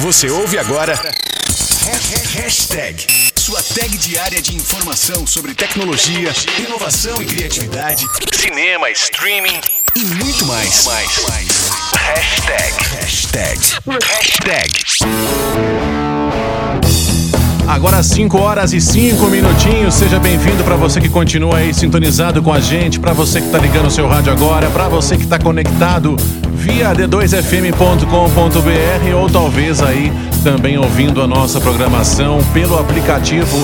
Você ouve agora. Hashtag. Sua tag diária de informação sobre tecnologia, inovação e criatividade, cinema, streaming e muito mais. Hashtag. Hashtag. Hashtag. Agora 5 horas e 5 minutinhos. Seja bem-vindo para você que continua aí sintonizado com a gente, para você que tá ligando o seu rádio agora, para você que tá conectado via d2fm.com.br ou talvez aí também ouvindo a nossa programação pelo aplicativo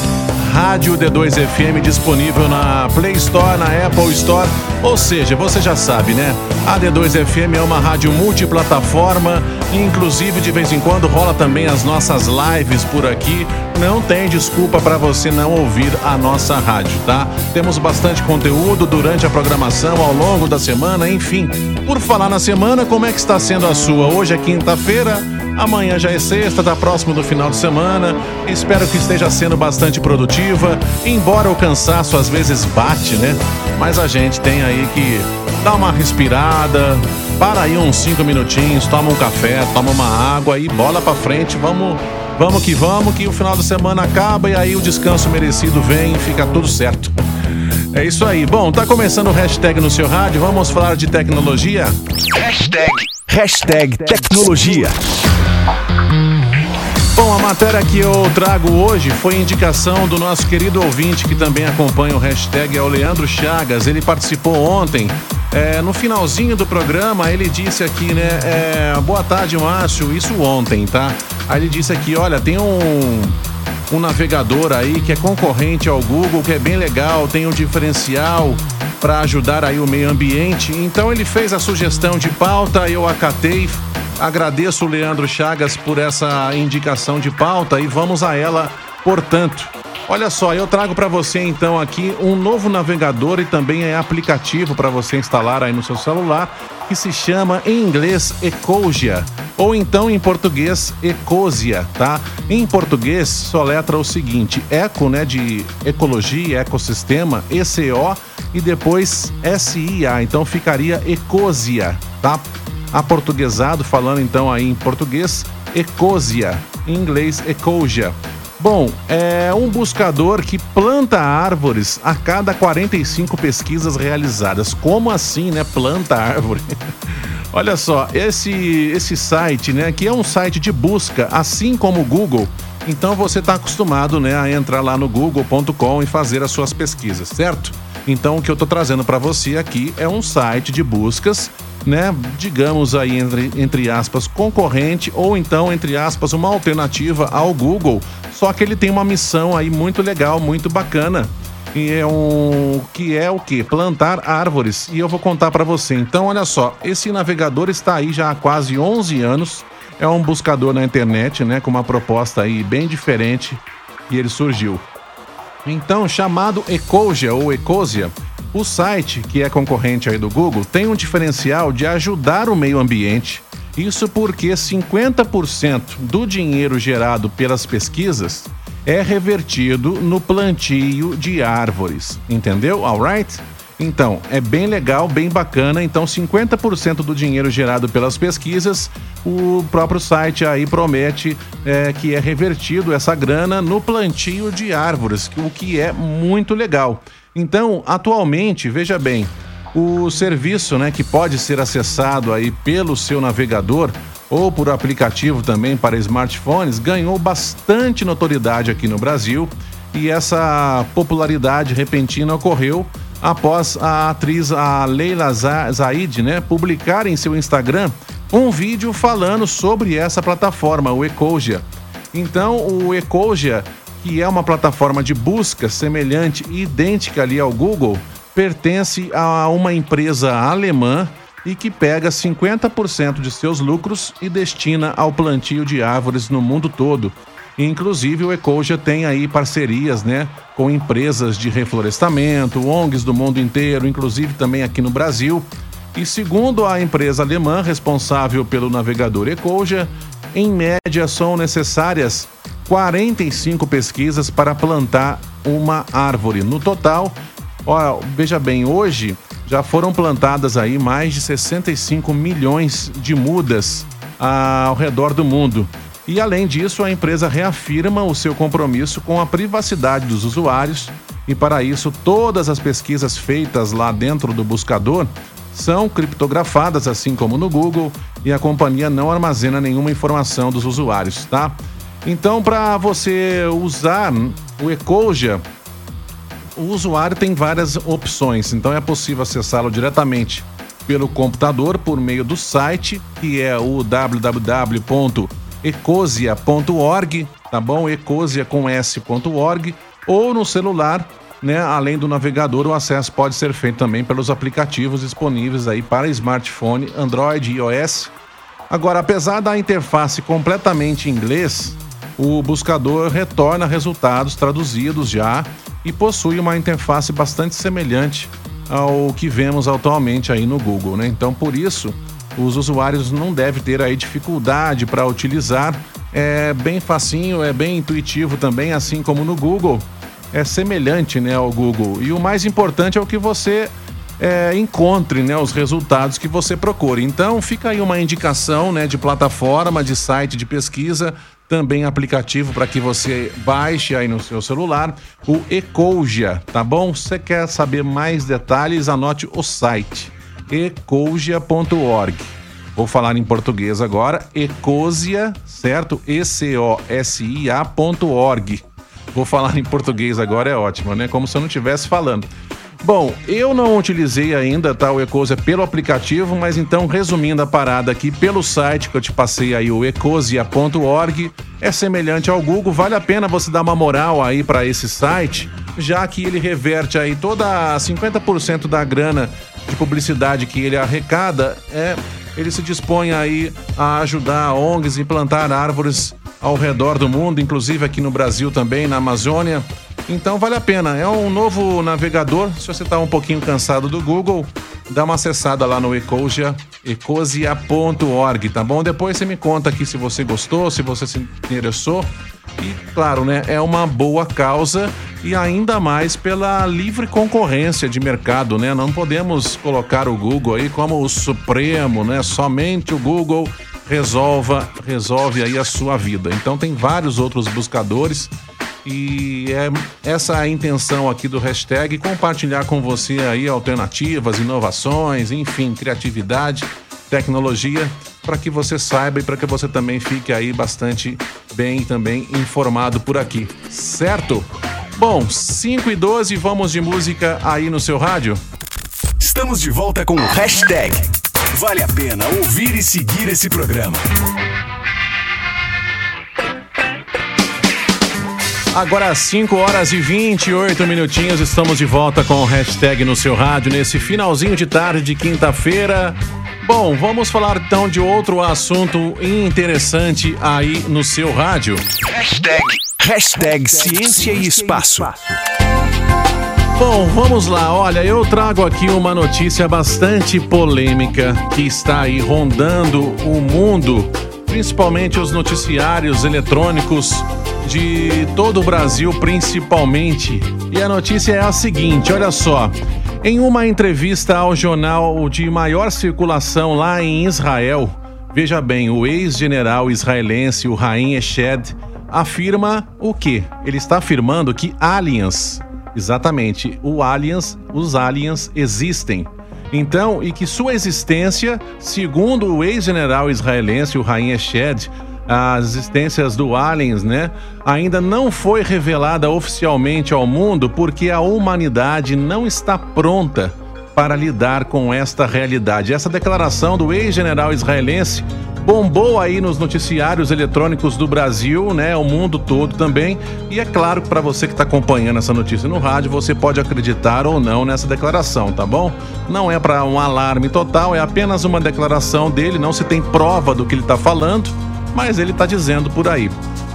Rádio D2FM disponível na Play Store, na Apple Store. Ou seja, você já sabe, né? A D2FM é uma rádio multiplataforma, inclusive de vez em quando rola também as nossas lives por aqui. Não tem desculpa para você não ouvir a nossa rádio, tá? Temos bastante conteúdo durante a programação, ao longo da semana, enfim. Por falar na semana, como é que está sendo a sua? Hoje é quinta-feira. Amanhã já é sexta, tá próximo do final de semana. Espero que esteja sendo bastante produtiva, embora o cansaço às vezes bate, né? Mas a gente tem aí que dar uma respirada, para aí uns cinco minutinhos, toma um café, toma uma água e bola para frente. Vamos, vamos que vamos, que o final de semana acaba e aí o descanso merecido vem e fica tudo certo. É isso aí. Bom, tá começando o hashtag no seu rádio. Vamos falar de tecnologia? Hashtag. Hashtag tecnologia. Bom, a matéria que eu trago hoje foi indicação do nosso querido ouvinte que também acompanha o hashtag, é o Leandro Chagas. Ele participou ontem. É, no finalzinho do programa, ele disse aqui, né? É, Boa tarde, Márcio. Isso ontem, tá? Aí ele disse aqui: olha, tem um, um navegador aí que é concorrente ao Google, que é bem legal, tem um diferencial para ajudar aí o meio ambiente. Então ele fez a sugestão de pauta, eu acatei. Agradeço o Leandro Chagas por essa indicação de pauta e vamos a ela, portanto. Olha só, eu trago para você então aqui um novo navegador e também é aplicativo para você instalar aí no seu celular que se chama em inglês Ecosia ou então em português Ecosia, tá? Em português soletra o seguinte: eco, né, de ecologia, ecossistema, ECO e depois SIA, então ficaria Ecosia, tá? Aportuguesado, falando então aí em português, Ecosia, em inglês Ecosia. Bom, é um buscador que planta árvores a cada 45 pesquisas realizadas. Como assim, né? Planta árvore. Olha só, esse, esse site, né, que é um site de busca, assim como o Google, então você está acostumado né, a entrar lá no google.com e fazer as suas pesquisas, certo? Então o que eu estou trazendo para você aqui é um site de buscas, né, digamos aí entre, entre aspas, concorrente ou então entre aspas uma alternativa ao Google, só que ele tem uma missão aí muito legal, muito bacana. E é um que é o que? Plantar árvores. E eu vou contar para você. Então, olha só, esse navegador está aí já há quase 11 anos. É um buscador na internet, né, com uma proposta aí bem diferente e ele surgiu. Então, chamado Ecosia ou Ecosia, o site, que é concorrente aí do Google, tem um diferencial de ajudar o meio ambiente. Isso porque 50% do dinheiro gerado pelas pesquisas é revertido no plantio de árvores. Entendeu? Alright? Então, é bem legal, bem bacana. Então, 50% do dinheiro gerado pelas pesquisas, o próprio site aí promete é, que é revertido essa grana no plantio de árvores, o que é muito legal. Então, atualmente, veja bem, o serviço, né, que pode ser acessado aí pelo seu navegador ou por aplicativo também para smartphones, ganhou bastante notoriedade aqui no Brasil e essa popularidade repentina ocorreu após a atriz a Leila Zaid, né, publicar em seu Instagram um vídeo falando sobre essa plataforma, o Ecosia. Então, o Ecosia, que é uma plataforma de busca semelhante e idêntica ali ao Google, pertence a uma empresa alemã e que pega 50% de seus lucros e destina ao plantio de árvores no mundo todo. Inclusive, o Ecoja tem aí parcerias né, com empresas de reflorestamento, ONGs do mundo inteiro, inclusive também aqui no Brasil. E segundo a empresa alemã responsável pelo navegador Ecoja, em média são necessárias 45 pesquisas para plantar uma árvore. No total, Olha, veja bem, hoje já foram plantadas aí mais de 65 milhões de mudas ao redor do mundo. E além disso, a empresa reafirma o seu compromisso com a privacidade dos usuários e para isso todas as pesquisas feitas lá dentro do buscador são criptografadas, assim como no Google, e a companhia não armazena nenhuma informação dos usuários, tá? Então, para você usar o Ecosia, o usuário tem várias opções. Então, é possível acessá-lo diretamente pelo computador por meio do site, que é o www.ecosia.org, tá bom? Ecosia com s.org, ou no celular né? Além do navegador, o acesso pode ser feito também pelos aplicativos disponíveis aí para smartphone, Android e iOS. Agora, apesar da interface completamente em inglês, o buscador retorna resultados traduzidos já e possui uma interface bastante semelhante ao que vemos atualmente aí no Google, né? Então, por isso, os usuários não devem ter aí dificuldade para utilizar. É bem facinho, é bem intuitivo também, assim como no Google é semelhante né, ao Google. E o mais importante é o que você é, encontre né, os resultados que você procure. Então fica aí uma indicação né, de plataforma, de site de pesquisa, também aplicativo para que você baixe aí no seu celular, o Ecougia, tá bom? Você quer saber mais detalhes, anote o site ecougia.org. Vou falar em português agora, ecosia, certo? E-C-O-S-I-A.org. Vou falar em português agora, é ótimo, né? Como se eu não estivesse falando. Bom, eu não utilizei ainda tá, o Ecosia pelo aplicativo, mas então, resumindo a parada aqui, pelo site que eu te passei aí, o ecosia.org, é semelhante ao Google, vale a pena você dar uma moral aí para esse site, já que ele reverte aí toda 50% da grana de publicidade que ele arrecada, é, ele se dispõe aí a ajudar ONGs a implantar árvores ao redor do mundo, inclusive aqui no Brasil também, na Amazônia. Então vale a pena. É um novo navegador. Se você está um pouquinho cansado do Google, dá uma acessada lá no Ecosia, ecosia.org, tá bom? Depois você me conta aqui se você gostou, se você se interessou. E claro, né, é uma boa causa e ainda mais pela livre concorrência de mercado, né? Não podemos colocar o Google aí como o supremo, né? Somente o Google resolva, resolve aí a sua vida. Então tem vários outros buscadores e é essa a intenção aqui do hashtag compartilhar com você aí alternativas, inovações, enfim, criatividade, tecnologia para que você saiba e para que você também fique aí bastante bem também informado por aqui, certo? Bom, 5 e 12, vamos de música aí no seu rádio? Estamos de volta com o hashtag Vale a pena ouvir e seguir esse programa. Agora 5 horas e 28 minutinhos, estamos de volta com o hashtag no seu rádio nesse finalzinho de tarde de quinta-feira. Bom, vamos falar então de outro assunto interessante aí no seu rádio. Hashtag, hashtag Ciência e Espaço. Bom, vamos lá. Olha, eu trago aqui uma notícia bastante polêmica que está aí rondando o mundo, principalmente os noticiários eletrônicos de todo o Brasil, principalmente. E a notícia é a seguinte: olha só. Em uma entrevista ao jornal de maior circulação lá em Israel, veja bem, o ex-general israelense, o Raim Eshed, afirma o quê? Ele está afirmando que aliens Exatamente. O aliens, os aliens existem. Então, e que sua existência, segundo o ex-general israelense, o Rain Eshed, as existências do aliens, né, ainda não foi revelada oficialmente ao mundo porque a humanidade não está pronta para lidar com esta realidade. Essa declaração do ex-general israelense bombou aí nos noticiários eletrônicos do Brasil, né, o mundo todo também. E é claro que para você que está acompanhando essa notícia no rádio, você pode acreditar ou não nessa declaração, tá bom? Não é para um alarme total, é apenas uma declaração dele, não se tem prova do que ele está falando, mas ele está dizendo por aí.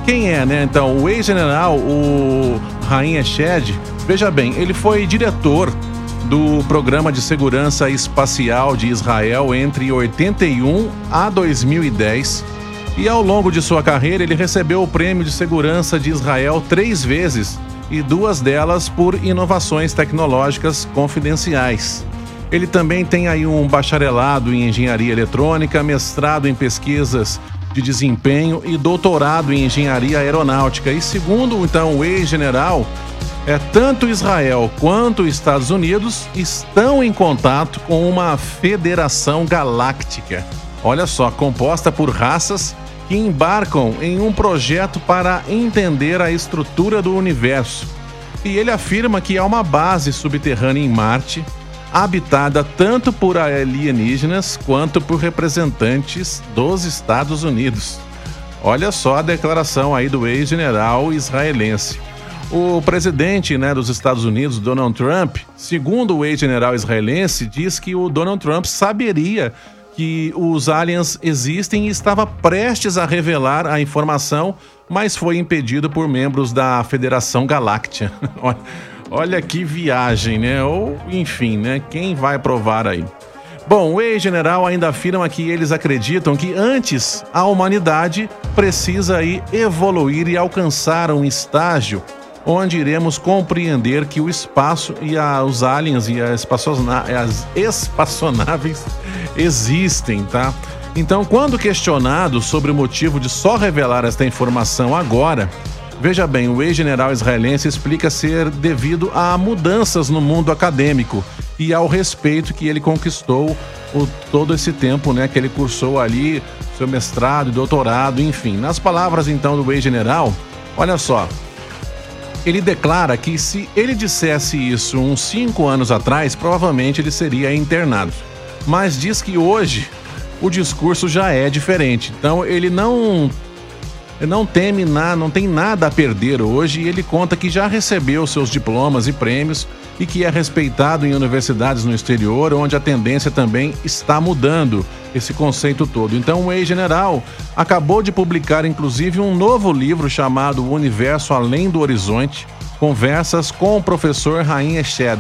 Quem é, né? Então, o ex-general, o Rainha Shed, veja bem, ele foi diretor do Programa de Segurança Espacial de Israel entre 81 a 2010 e ao longo de sua carreira ele recebeu o Prêmio de Segurança de Israel três vezes e duas delas por inovações tecnológicas confidenciais. Ele também tem aí um bacharelado em engenharia eletrônica, mestrado em pesquisas de desempenho e doutorado em engenharia aeronáutica. E segundo então o ex-general, é tanto Israel quanto os Estados Unidos estão em contato com uma federação galáctica. Olha só, composta por raças que embarcam em um projeto para entender a estrutura do universo. E ele afirma que há uma base subterrânea em Marte, habitada tanto por alienígenas quanto por representantes dos Estados Unidos. Olha só a declaração aí do ex-general israelense. O presidente né, dos Estados Unidos, Donald Trump, segundo o ex-general israelense, diz que o Donald Trump saberia que os aliens existem e estava prestes a revelar a informação, mas foi impedido por membros da Federação Galáctica. Olha que viagem, né? Ou, enfim, né? Quem vai provar aí? Bom, o ex-general ainda afirma que eles acreditam que antes a humanidade precisa aí evoluir e alcançar um estágio onde iremos compreender que o espaço e a, os aliens e as, as espaçonaves existem, tá? Então, quando questionado sobre o motivo de só revelar esta informação agora, veja bem, o ex-general israelense explica ser devido a mudanças no mundo acadêmico e ao respeito que ele conquistou o, todo esse tempo, né, que ele cursou ali seu mestrado doutorado, enfim. Nas palavras então do ex-general, olha só, ele declara que se ele dissesse isso uns cinco anos atrás, provavelmente ele seria internado. Mas diz que hoje o discurso já é diferente. Então ele não não teme nada, não tem nada a perder hoje e ele conta que já recebeu seus diplomas e prêmios e que é respeitado em universidades no exterior, onde a tendência também está mudando esse conceito todo. Então, o ex-general acabou de publicar, inclusive, um novo livro chamado O Universo Além do Horizonte Conversas com o professor Rainha Shed,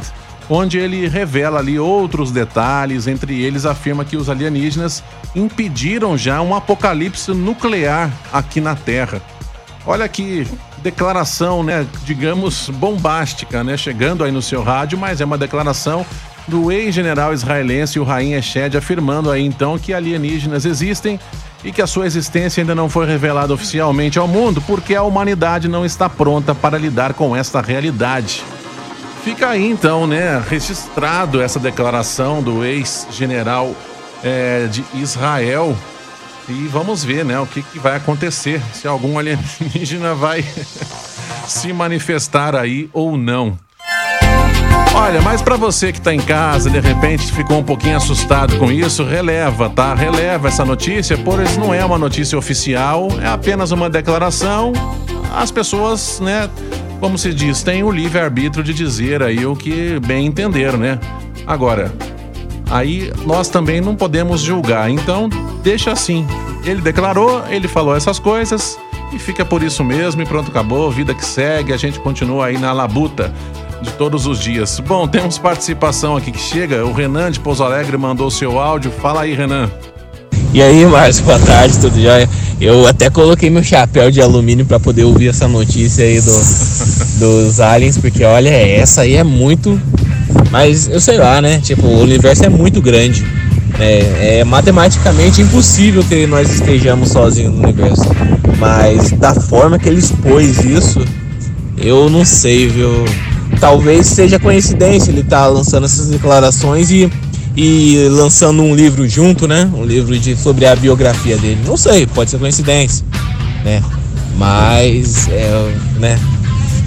onde ele revela ali outros detalhes, entre eles afirma que os alienígenas impediram já um apocalipse nuclear aqui na Terra. Olha que declaração, né, digamos, bombástica, né, chegando aí no seu rádio, mas é uma declaração do ex-general israelense, o Raim Eshed, afirmando aí então que alienígenas existem e que a sua existência ainda não foi revelada oficialmente ao mundo porque a humanidade não está pronta para lidar com esta realidade. Fica aí então, né, registrado essa declaração do ex-general é, de Israel e vamos ver, né, o que, que vai acontecer, se algum alienígena vai se manifestar aí ou não. Olha, mas para você que tá em casa, de repente ficou um pouquinho assustado com isso, releva, tá? Releva essa notícia, pois não é uma notícia oficial, é apenas uma declaração. As pessoas, né, como se diz, têm o livre-arbítrio de dizer aí o que bem entender, né? Agora, aí nós também não podemos julgar, então deixa assim. Ele declarou, ele falou essas coisas e fica por isso mesmo e pronto, acabou, vida que segue, a gente continua aí na labuta de todos os dias. Bom, temos participação aqui que chega. O Renan de Pouso Alegre mandou seu áudio. Fala aí, Renan. E aí, Márcio, boa tarde, tudo jóia? Eu até coloquei meu chapéu de alumínio para poder ouvir essa notícia aí do, dos aliens, porque olha, essa aí é muito. Mas eu sei lá, né? Tipo, o universo é muito grande. É, é matematicamente impossível que nós estejamos sozinhos no universo. Mas da forma que ele expôs isso, eu não sei, viu? talvez seja coincidência ele estar tá lançando essas declarações e, e lançando um livro junto, né? Um livro de, sobre a biografia dele. Não sei, pode ser coincidência, né? Mas, é, né?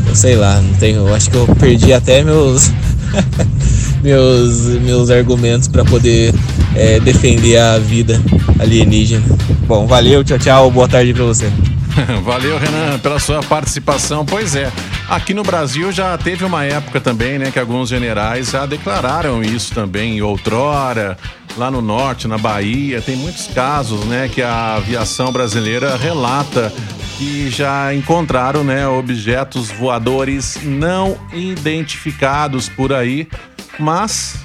Eu sei lá, não tenho. Eu acho que eu perdi até meus. meus, meus argumentos para poder é, defender a vida alienígena. Bom, valeu, tchau, tchau, boa tarde para você. Valeu, Renan, pela sua participação. Pois é, aqui no Brasil já teve uma época também, né, que alguns generais já declararam isso também, outrora, lá no norte, na Bahia. Tem muitos casos, né, que a aviação brasileira relata que já encontraram, né, objetos voadores não identificados por aí, mas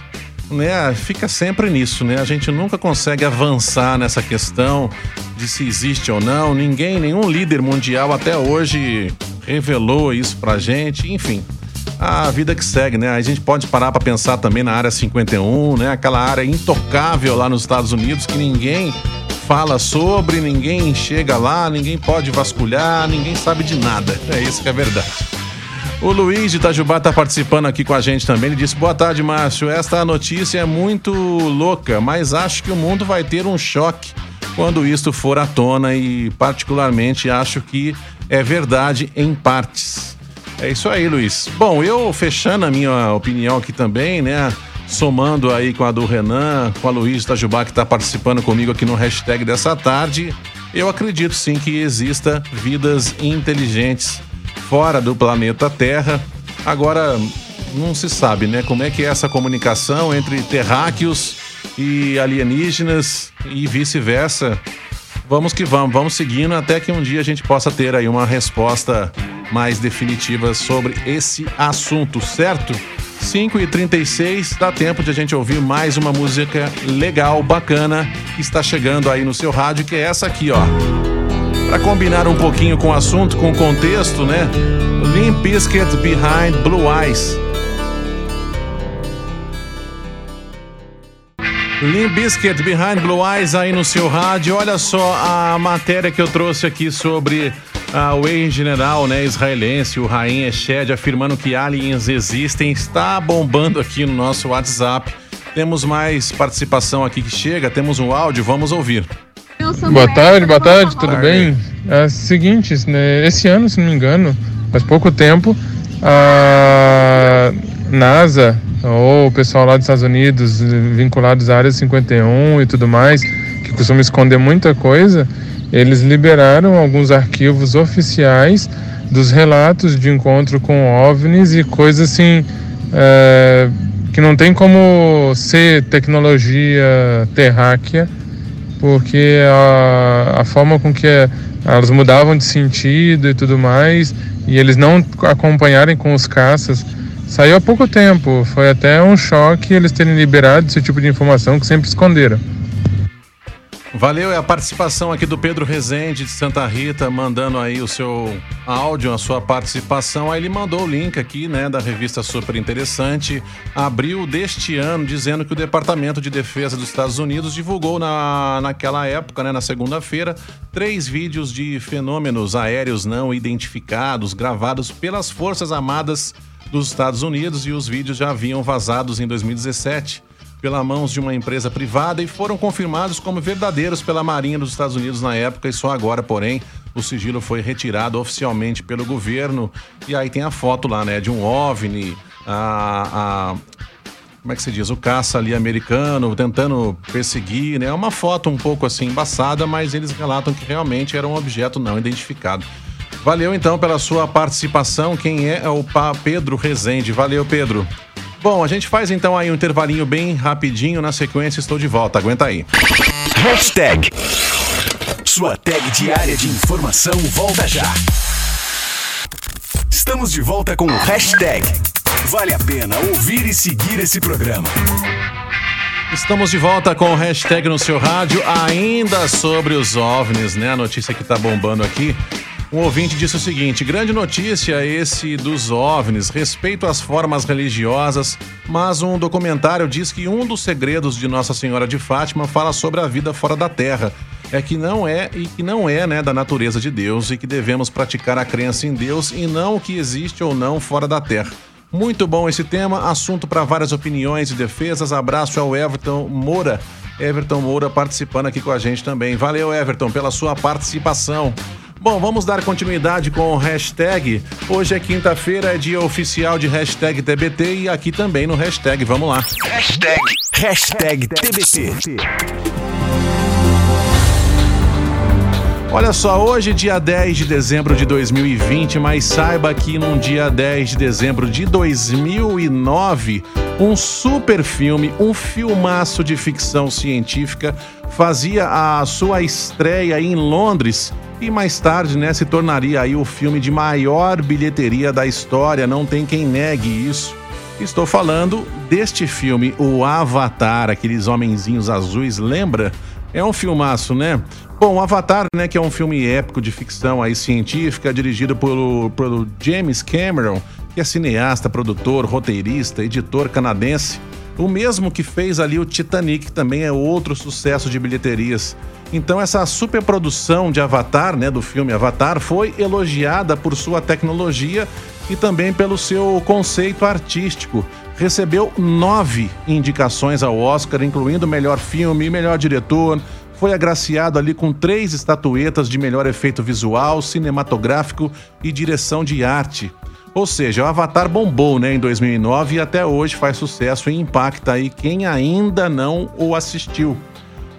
né, fica sempre nisso, né? A gente nunca consegue avançar nessa questão de se existe ou não. Ninguém, nenhum líder mundial até hoje revelou isso pra gente, enfim. A vida que segue, né? A gente pode parar para pensar também na área 51, né? Aquela área intocável lá nos Estados Unidos que ninguém fala sobre, ninguém chega lá, ninguém pode vasculhar, ninguém sabe de nada. É isso que é verdade. O Luiz de Itajubá está participando aqui com a gente também. Ele disse: Boa tarde, Márcio. Esta notícia é muito louca, mas acho que o mundo vai ter um choque quando isto for à tona e, particularmente, acho que é verdade em partes. É isso aí, Luiz. Bom, eu fechando a minha opinião aqui também, né? Somando aí com a do Renan, com a Luiz Itajubá que está participando comigo aqui no hashtag dessa tarde, eu acredito sim que exista vidas inteligentes fora do planeta Terra. Agora, não se sabe, né? Como é que é essa comunicação entre terráqueos e alienígenas e vice-versa. Vamos que vamos, vamos seguindo até que um dia a gente possa ter aí uma resposta mais definitiva sobre esse assunto, certo? 5 e 36 dá tempo de a gente ouvir mais uma música legal, bacana, que está chegando aí no seu rádio, que é essa aqui, ó. Para combinar um pouquinho com o assunto, com o contexto, né? Limp Bizkit Behind Blue Eyes. Limp Bizkit Behind Blue Eyes aí no seu rádio. Olha só a matéria que eu trouxe aqui sobre a o ex-general né, israelense, o Rain Eshed, afirmando que aliens existem, está bombando aqui no nosso WhatsApp. Temos mais participação aqui que chega, temos um áudio, vamos ouvir. Boa tarde, boa tarde, tudo bem? É o seguinte, né, esse ano, se não me engano, faz pouco tempo, a NASA, ou o pessoal lá dos Estados Unidos, vinculados à Área 51 e tudo mais, que costuma esconder muita coisa, eles liberaram alguns arquivos oficiais dos relatos de encontro com OVNIs e coisas assim é, que não tem como ser tecnologia terráquea porque a, a forma com que elas mudavam de sentido e tudo mais, e eles não acompanharem com os caças, saiu há pouco tempo. Foi até um choque eles terem liberado esse tipo de informação que sempre esconderam. Valeu, é a participação aqui do Pedro Rezende de Santa Rita, mandando aí o seu áudio, a sua participação. Aí ele mandou o link aqui, né, da revista Super Interessante, abril deste ano, dizendo que o Departamento de Defesa dos Estados Unidos divulgou na, naquela época, né, na segunda-feira, três vídeos de fenômenos aéreos não identificados, gravados pelas Forças Armadas dos Estados Unidos e os vídeos já haviam vazados em 2017 pela mãos de uma empresa privada e foram confirmados como verdadeiros pela Marinha dos Estados Unidos na época e só agora, porém, o sigilo foi retirado oficialmente pelo governo. E aí tem a foto lá, né, de um OVNI, a, a como é que se diz, o caça ali americano tentando perseguir, né? É uma foto um pouco assim embaçada, mas eles relatam que realmente era um objeto não identificado. Valeu então pela sua participação. Quem é é o Pedro Rezende. Valeu, Pedro. Bom, a gente faz então aí um intervalinho bem rapidinho. Na sequência, estou de volta. Aguenta aí. Hashtag. Sua tag diária de informação volta já. Estamos de volta com o hashtag. Vale a pena ouvir e seguir esse programa. Estamos de volta com o hashtag no seu rádio, ainda sobre os OVNIs, né? A notícia que tá bombando aqui. Um ouvinte disse o seguinte: grande notícia esse dos OVNIs, respeito às formas religiosas, mas um documentário diz que um dos segredos de Nossa Senhora de Fátima fala sobre a vida fora da Terra. É que não é e que não é, né, da natureza de Deus e que devemos praticar a crença em Deus e não o que existe ou não fora da Terra. Muito bom esse tema, assunto para várias opiniões e defesas. Abraço ao Everton Moura. Everton Moura participando aqui com a gente também. Valeu, Everton, pela sua participação. Bom, vamos dar continuidade com o hashtag. Hoje é quinta-feira, é dia oficial de hashtag TBT e aqui também no hashtag. Vamos lá. Hashtag, hashtag TBT. Olha só, hoje dia 10 de dezembro de 2020, mas saiba que num dia 10 de dezembro de 2009, um super filme, um filmaço de ficção científica, fazia a sua estreia em Londres e mais tarde, né, se tornaria aí o filme de maior bilheteria da história, não tem quem negue isso. Estou falando deste filme, o Avatar, aqueles homenzinhos azuis, lembra? É um filmaço, né? Bom, Avatar, né, que é um filme épico de ficção aí científica, dirigido pelo, pelo James Cameron, que é cineasta, produtor, roteirista, editor canadense. O mesmo que fez ali o Titanic, que também é outro sucesso de bilheterias. Então essa superprodução de Avatar, né, do filme Avatar, foi elogiada por sua tecnologia e também pelo seu conceito artístico. Recebeu nove indicações ao Oscar, incluindo melhor filme, melhor diretor. Foi agraciado ali com três estatuetas de melhor efeito visual, cinematográfico e direção de arte. Ou seja, o Avatar bombou, né, em 2009 e até hoje faz sucesso e impacta aí quem ainda não o assistiu.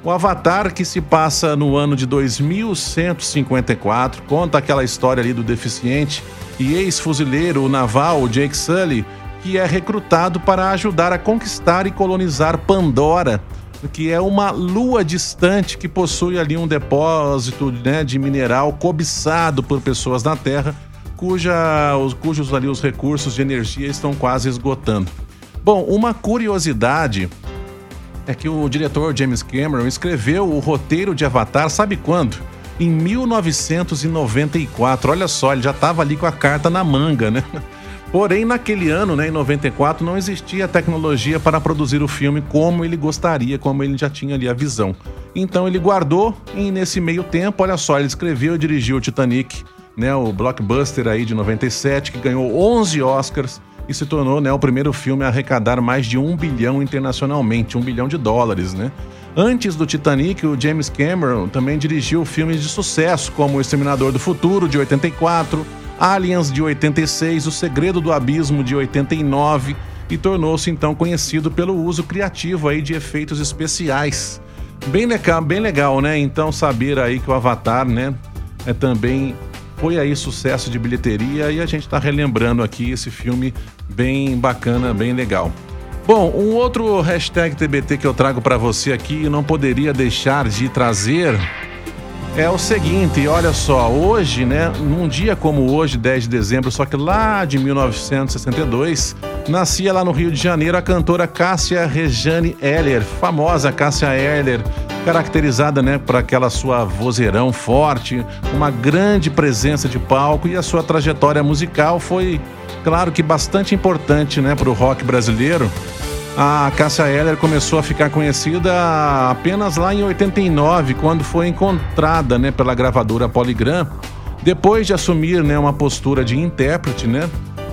O Avatar, que se passa no ano de 2154, conta aquela história ali do deficiente e ex-fuzileiro naval Jake Sully, que é recrutado para ajudar a conquistar e colonizar Pandora, que é uma lua distante que possui ali um depósito né, de mineral cobiçado por pessoas na Terra cuja, os, cujos ali os recursos de energia estão quase esgotando. Bom, uma curiosidade é que o diretor James Cameron escreveu o roteiro de Avatar, sabe quando? Em 1994. Olha só, ele já estava ali com a carta na manga, né? Porém, naquele ano, né, em 94, não existia tecnologia para produzir o filme como ele gostaria, como ele já tinha ali a visão. Então ele guardou e nesse meio tempo, olha só, ele escreveu e dirigiu o Titanic, né, o blockbuster aí de 97, que ganhou 11 Oscars e se tornou né, o primeiro filme a arrecadar mais de um bilhão internacionalmente, um bilhão de dólares, né? Antes do Titanic, o James Cameron também dirigiu filmes de sucesso, como O Exterminador do Futuro, de 84, Aliens, de 86, O Segredo do Abismo, de 89, e tornou-se então conhecido pelo uso criativo aí de efeitos especiais. Bem legal, bem legal, né? Então saber aí que o Avatar, né, é também foi aí sucesso de bilheteria e a gente está relembrando aqui esse filme bem bacana, bem legal. Bom, um outro hashtag TBT que eu trago para você aqui e não poderia deixar de trazer é o seguinte, olha só, hoje, né, num dia como hoje, 10 de dezembro, só que lá de 1962, nascia lá no Rio de Janeiro a cantora Cássia Rejane Heller, famosa Cássia Heller, caracterizada, né, por aquela sua vozeirão forte, uma grande presença de palco e a sua trajetória musical foi, claro que bastante importante, né, para o rock brasileiro a Cássia Eller começou a ficar conhecida apenas lá em 89, quando foi encontrada né, pela gravadora Polygram. Depois de assumir né, uma postura de intérprete, né,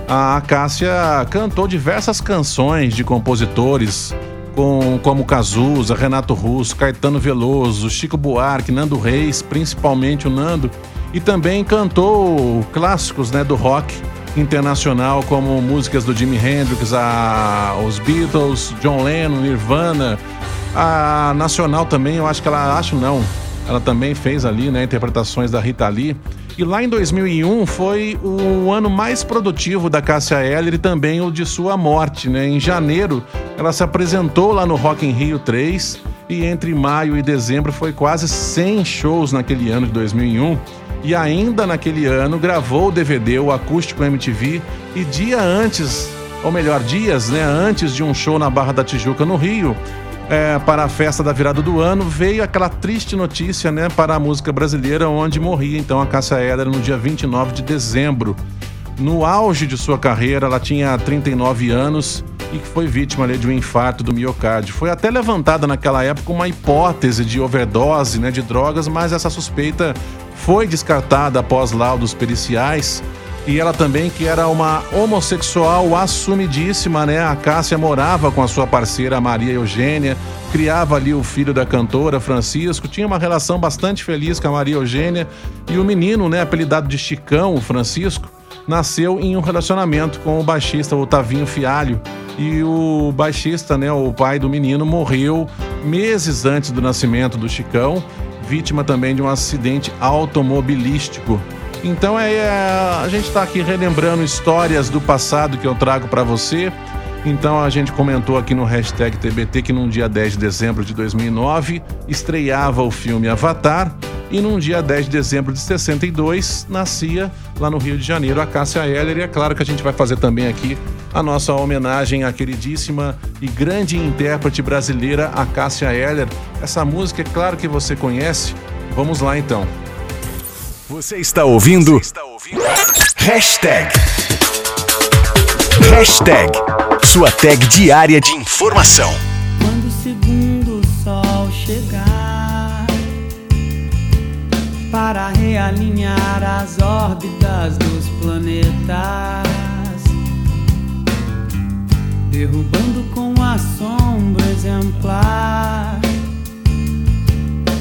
a Cássia cantou diversas canções de compositores com, como Cazuza, Renato Russo, Caetano Veloso, Chico Buarque, Nando Reis, principalmente o Nando, e também cantou clássicos né, do rock internacional, como músicas do Jimi Hendrix, a, os Beatles, John Lennon, Nirvana. A nacional também, eu acho que ela, acho não, ela também fez ali, né, interpretações da Rita Lee. E lá em 2001 foi o ano mais produtivo da Cássia Eller e também o de sua morte, né? Em janeiro, ela se apresentou lá no Rock in Rio 3 e entre maio e dezembro foi quase 100 shows naquele ano de 2001 e ainda naquele ano gravou o DVD, o Acústico MTV, e dia antes, ou melhor, dias né, antes de um show na Barra da Tijuca, no Rio, é, para a festa da virada do ano, veio aquela triste notícia né, para a música brasileira, onde morria então a Cássia Eller no dia 29 de dezembro. No auge de sua carreira, ela tinha 39 anos e que foi vítima ali, de um infarto do miocárdio. Foi até levantada naquela época uma hipótese de overdose né, de drogas, mas essa suspeita foi descartada após laudos periciais. E ela também, que era uma homossexual assumidíssima, né? A Cássia morava com a sua parceira Maria Eugênia, criava ali o filho da cantora, Francisco, tinha uma relação bastante feliz com a Maria Eugênia. E o menino, né, apelidado de Chicão, o Francisco, nasceu em um relacionamento com o baixista Otavinho Fialho. E o baixista, né, o pai do menino, morreu meses antes do nascimento do Chicão vítima também de um acidente automobilístico. Então é, é a gente está aqui relembrando histórias do passado que eu trago para você. Então a gente comentou aqui no hashtag TBT que num dia 10 de dezembro de 2009 estreava o filme Avatar e num dia 10 de dezembro de 62 nascia lá no Rio de Janeiro a Cássia Eller e é claro que a gente vai fazer também aqui a nossa homenagem à queridíssima e grande intérprete brasileira, a Cássia Eller. Essa música é claro que você conhece. Vamos lá então. Você está ouvindo? Você está ouvindo? Hashtag. Hashtag Sua tag diária de informação. Quando o segundo sol chegar para realinhar as órbitas dos planetas, derrubando com assombro exemplar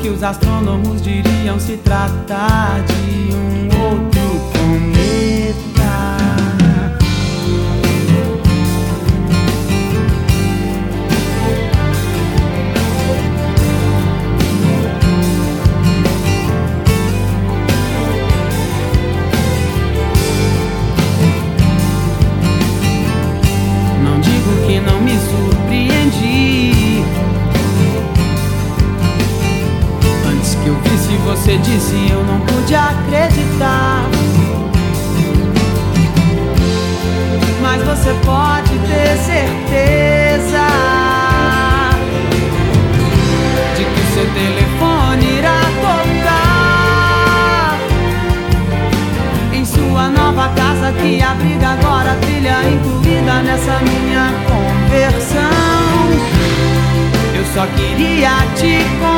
que os astrônomos diriam se tratar de um outro cometa. Você disse eu não pude acreditar. Mas você pode ter certeza De que seu telefone irá tocar Em sua nova casa que abriga agora trilha incluída nessa minha conversão. Eu só queria te contar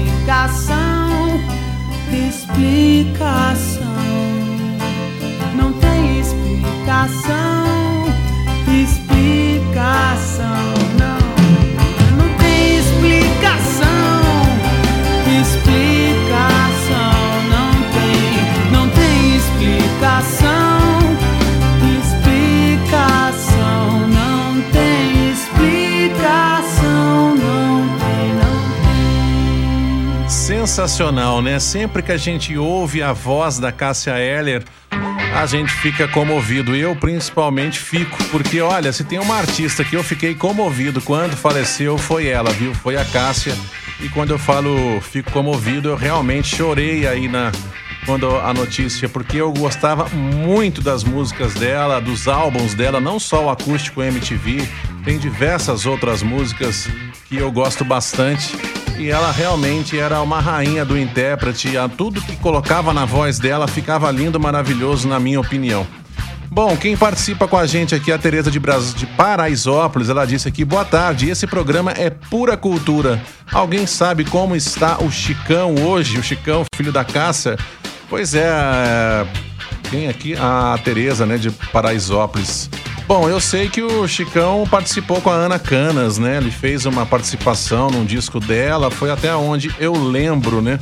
Explicação. Não Sensacional, né? Sempre que a gente ouve a voz da Cássia Eller, a gente fica comovido. Eu, principalmente, fico, porque olha, se tem uma artista que eu fiquei comovido quando faleceu, foi ela, viu? Foi a Cássia. E quando eu falo fico comovido, eu realmente chorei aí na. Quando a notícia, porque eu gostava muito das músicas dela, dos álbuns dela, não só o acústico MTV, tem diversas outras músicas que eu gosto bastante. E ela realmente era uma rainha do intérprete, a tudo que colocava na voz dela ficava lindo, maravilhoso, na minha opinião. Bom, quem participa com a gente aqui é a Tereza de, Bras... de Paraisópolis. Ela disse aqui: boa tarde, esse programa é pura cultura. Alguém sabe como está o Chicão hoje? O Chicão, filho da Cássia? Pois é, quem aqui? A Tereza, né, de Paraisópolis. Bom, eu sei que o Chicão participou com a Ana Canas, né? Ele fez uma participação num disco dela, foi até onde eu lembro, né?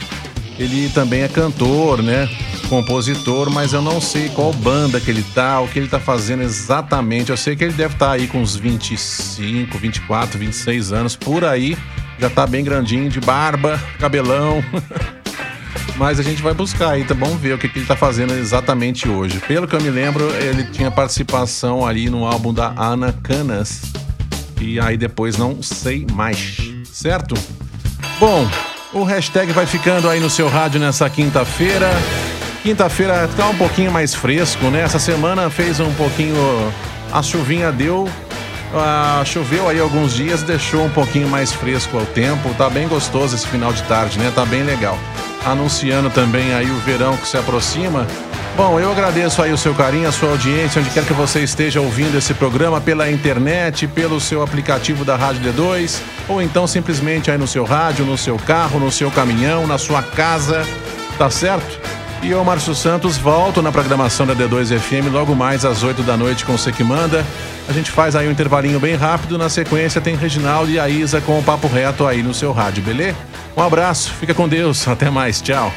Ele também é cantor, né? Compositor, mas eu não sei qual banda que ele tá, o que ele tá fazendo exatamente. Eu sei que ele deve estar tá aí com uns 25, 24, 26 anos, por aí. Já tá bem grandinho, de barba, cabelão. Mas a gente vai buscar aí, tá bom? Ver o que, que ele tá fazendo exatamente hoje. Pelo que eu me lembro, ele tinha participação ali no álbum da Ana Canas. E aí depois não sei mais, certo? Bom, o hashtag vai ficando aí no seu rádio nessa quinta-feira. Quinta-feira tá um pouquinho mais fresco, né? Essa semana fez um pouquinho. A chuvinha deu. Ah, choveu aí alguns dias, deixou um pouquinho mais fresco o tempo. Tá bem gostoso esse final de tarde, né? Tá bem legal anunciando também aí o verão que se aproxima. Bom, eu agradeço aí o seu carinho, a sua audiência, onde quer que você esteja ouvindo esse programa, pela internet, pelo seu aplicativo da Rádio D2, ou então simplesmente aí no seu rádio, no seu carro, no seu caminhão, na sua casa, tá certo? E eu, Márcio Santos, volto na programação da D2 FM logo mais às 8 da noite com Você Que Manda. A gente faz aí um intervalinho bem rápido, na sequência tem Reginaldo e a Isa com o papo reto aí no seu rádio, beleza? Um abraço, fica com Deus, até mais, tchau.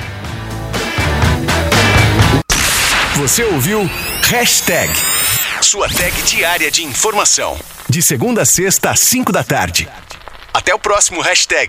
Você ouviu Hashtag, sua tag diária de informação. De segunda a sexta às 5 da tarde. Até o próximo Hashtag.